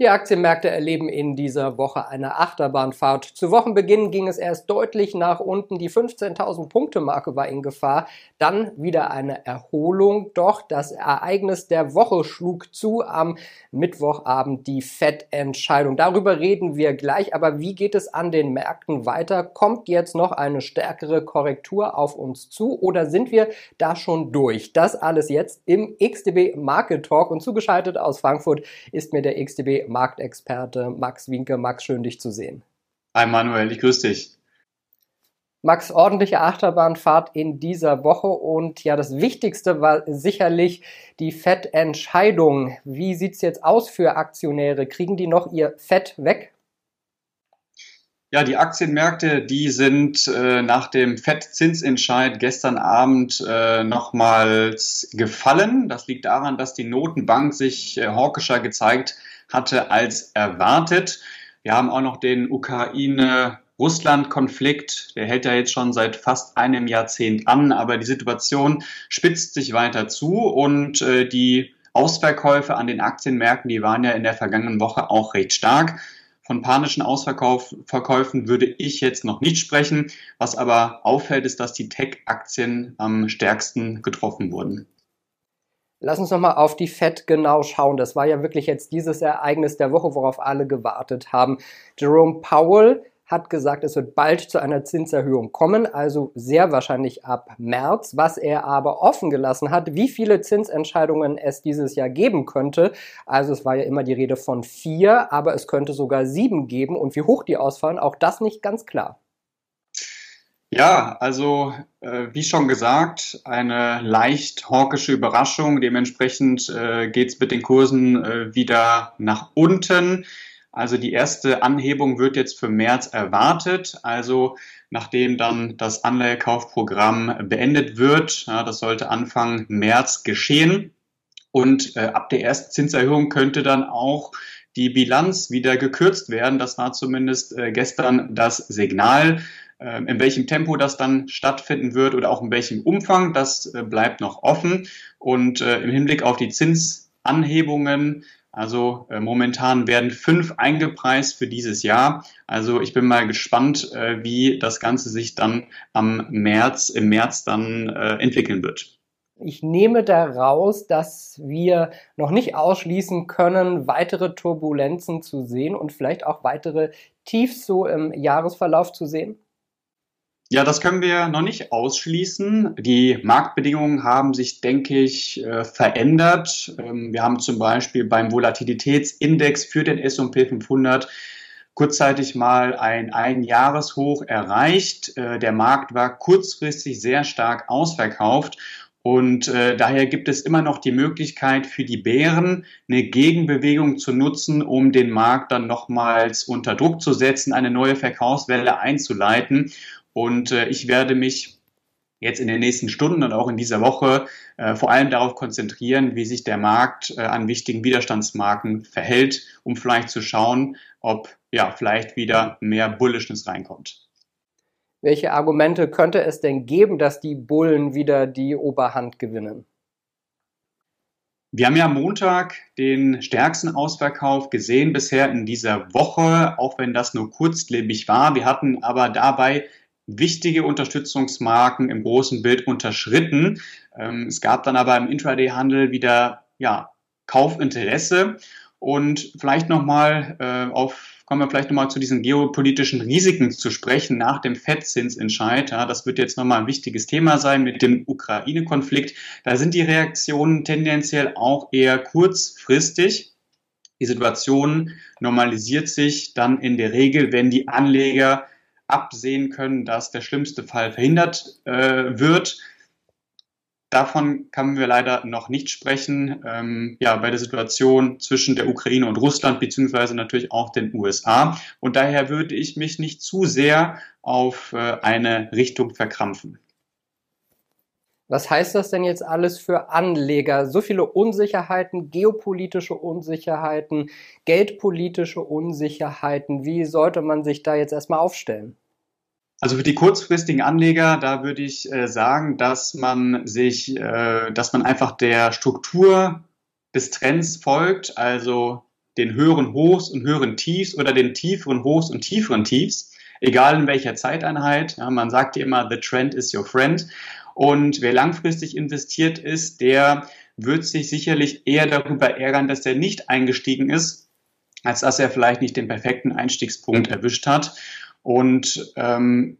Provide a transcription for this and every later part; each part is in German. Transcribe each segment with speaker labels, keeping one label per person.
Speaker 1: Die Aktienmärkte erleben in dieser Woche eine Achterbahnfahrt. Zu Wochenbeginn ging es erst deutlich nach unten. Die 15.000 Punkte Marke war in Gefahr. Dann wieder eine Erholung. Doch das Ereignis der Woche schlug zu am Mittwochabend die FED-Entscheidung. Darüber reden wir gleich. Aber wie geht es an den Märkten weiter? Kommt jetzt noch eine stärkere Korrektur auf uns zu oder sind wir da schon durch? Das alles jetzt im XTB Market Talk und zugeschaltet aus Frankfurt ist mir der XTB Marktexperte Max Winke. Max, schön dich zu sehen.
Speaker 2: Hi Manuel, ich grüße dich.
Speaker 1: Max, ordentliche Achterbahnfahrt in dieser Woche und ja, das Wichtigste war sicherlich die Fettentscheidung. Wie sieht es jetzt aus für Aktionäre? Kriegen die noch ihr Fett weg?
Speaker 2: Ja, die Aktienmärkte, die sind äh, nach dem Fettzinsentscheid gestern Abend äh, nochmals gefallen. Das liegt daran, dass die Notenbank sich äh, hawkischer gezeigt hatte als erwartet. Wir haben auch noch den Ukraine-Russland-Konflikt. Der hält ja jetzt schon seit fast einem Jahrzehnt an, aber die Situation spitzt sich weiter zu und äh, die Ausverkäufe an den Aktienmärkten, die waren ja in der vergangenen Woche auch recht stark. Von panischen Ausverkäufen würde ich jetzt noch nicht sprechen. Was aber auffällt, ist, dass die Tech-Aktien am stärksten getroffen wurden.
Speaker 1: Lass uns nochmal auf die FED genau schauen. Das war ja wirklich jetzt dieses Ereignis der Woche, worauf alle gewartet haben. Jerome Powell hat gesagt, es wird bald zu einer Zinserhöhung kommen, also sehr wahrscheinlich ab März. Was er aber offen gelassen hat, wie viele Zinsentscheidungen es dieses Jahr geben könnte. Also es war ja immer die Rede von vier, aber es könnte sogar sieben geben. Und wie hoch die ausfallen, auch das nicht ganz klar.
Speaker 2: Ja, also äh, wie schon gesagt, eine leicht hawkische Überraschung. Dementsprechend äh, geht es mit den Kursen äh, wieder nach unten. Also die erste Anhebung wird jetzt für März erwartet. Also nachdem dann das Anleihekaufprogramm beendet wird, ja, das sollte Anfang März geschehen. Und äh, ab der ersten Zinserhöhung könnte dann auch die Bilanz wieder gekürzt werden. Das war zumindest äh, gestern das Signal. Ähm, in welchem Tempo das dann stattfinden wird oder auch in welchem Umfang, das äh, bleibt noch offen. Und äh, im Hinblick auf die Zinsanhebungen, also äh, momentan werden fünf eingepreist für dieses Jahr. Also ich bin mal gespannt, wie das Ganze sich dann am März, im März dann entwickeln wird.
Speaker 1: Ich nehme daraus, dass wir noch nicht ausschließen können, weitere Turbulenzen zu sehen und vielleicht auch weitere Tiefs so im Jahresverlauf zu sehen.
Speaker 2: Ja, das können wir noch nicht ausschließen. Die Marktbedingungen haben sich, denke ich, äh, verändert. Ähm, wir haben zum Beispiel beim Volatilitätsindex für den S&P 500 kurzzeitig mal ein Einjahreshoch erreicht. Äh, der Markt war kurzfristig sehr stark ausverkauft und äh, daher gibt es immer noch die Möglichkeit für die Bären eine Gegenbewegung zu nutzen, um den Markt dann nochmals unter Druck zu setzen, eine neue Verkaufswelle einzuleiten. Und äh, ich werde mich jetzt in den nächsten Stunden und auch in dieser Woche äh, vor allem darauf konzentrieren, wie sich der Markt äh, an wichtigen Widerstandsmarken verhält, um vielleicht zu schauen, ob ja vielleicht wieder mehr Bullishness reinkommt.
Speaker 1: Welche Argumente könnte es denn geben, dass die Bullen wieder die Oberhand gewinnen?
Speaker 2: Wir haben ja Montag den stärksten Ausverkauf gesehen bisher in dieser Woche, auch wenn das nur kurzlebig war. Wir hatten aber dabei wichtige Unterstützungsmarken im großen Bild unterschritten. Ähm, es gab dann aber im Intraday-Handel wieder ja, Kaufinteresse und vielleicht nochmal äh, auf kommen wir vielleicht nochmal zu diesen geopolitischen Risiken zu sprechen nach dem Fettzinsentscheid. Ja, das wird jetzt nochmal ein wichtiges Thema sein mit dem Ukraine-Konflikt. Da sind die Reaktionen tendenziell auch eher kurzfristig. Die Situation normalisiert sich dann in der Regel, wenn die Anleger absehen können, dass der schlimmste Fall verhindert äh, wird. Davon können wir leider noch nicht sprechen. Ähm, ja, bei der Situation zwischen der Ukraine und Russland beziehungsweise natürlich auch den USA. Und daher würde ich mich nicht zu sehr auf äh, eine Richtung verkrampfen.
Speaker 1: Was heißt das denn jetzt alles für Anleger? So viele Unsicherheiten, geopolitische Unsicherheiten, geldpolitische Unsicherheiten. Wie sollte man sich da jetzt erstmal aufstellen?
Speaker 2: Also für die kurzfristigen Anleger, da würde ich äh, sagen, dass man sich, äh, dass man einfach der Struktur des Trends folgt, also den höheren Hochs und höheren Tiefs oder den tieferen Hochs und tieferen Tiefs, egal in welcher Zeiteinheit. Ja, man sagt ja immer, the trend is your friend. Und wer langfristig investiert ist, der wird sich sicherlich eher darüber ärgern, dass er nicht eingestiegen ist, als dass er vielleicht nicht den perfekten Einstiegspunkt erwischt hat. Und ähm,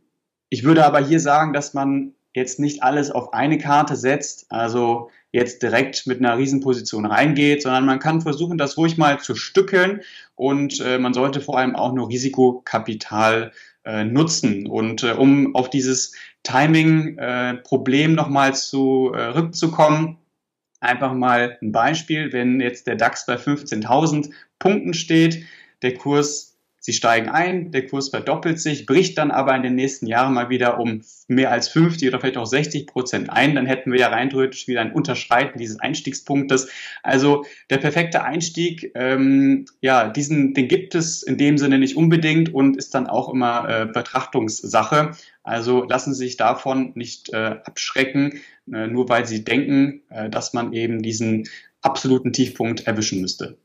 Speaker 2: ich würde aber hier sagen, dass man jetzt nicht alles auf eine Karte setzt, also jetzt direkt mit einer Riesenposition reingeht, sondern man kann versuchen, das ruhig mal zu stückeln und äh, man sollte vor allem auch nur Risikokapital äh, nutzen. Und äh, um auf dieses Timing-Problem äh, nochmal zurückzukommen, äh, einfach mal ein Beispiel, wenn jetzt der DAX bei 15.000 Punkten steht, der Kurs Sie steigen ein, der Kurs verdoppelt sich, bricht dann aber in den nächsten Jahren mal wieder um mehr als 50 oder vielleicht auch 60 Prozent ein. Dann hätten wir ja rein theoretisch wieder ein Unterschreiten dieses Einstiegspunktes. Also der perfekte Einstieg, ähm, ja, diesen, den gibt es in dem Sinne nicht unbedingt und ist dann auch immer äh, Betrachtungssache. Also lassen Sie sich davon nicht äh, abschrecken, äh, nur weil Sie denken, äh, dass man eben diesen absoluten Tiefpunkt erwischen müsste.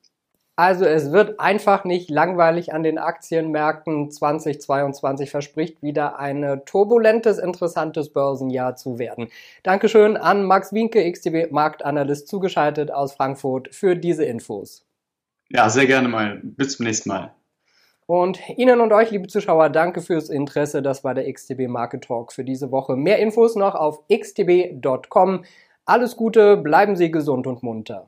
Speaker 1: Also es wird einfach nicht langweilig an den Aktienmärkten. 2022 verspricht wieder ein turbulentes, interessantes Börsenjahr zu werden. Dankeschön an Max Winke, XTB Marktanalyst, zugeschaltet aus Frankfurt für diese Infos.
Speaker 2: Ja, sehr gerne mal. Bis zum nächsten Mal.
Speaker 1: Und Ihnen und euch, liebe Zuschauer, danke fürs Interesse. Das war der XTB Market Talk für diese Woche. Mehr Infos noch auf xtb.com. Alles Gute, bleiben Sie gesund und munter.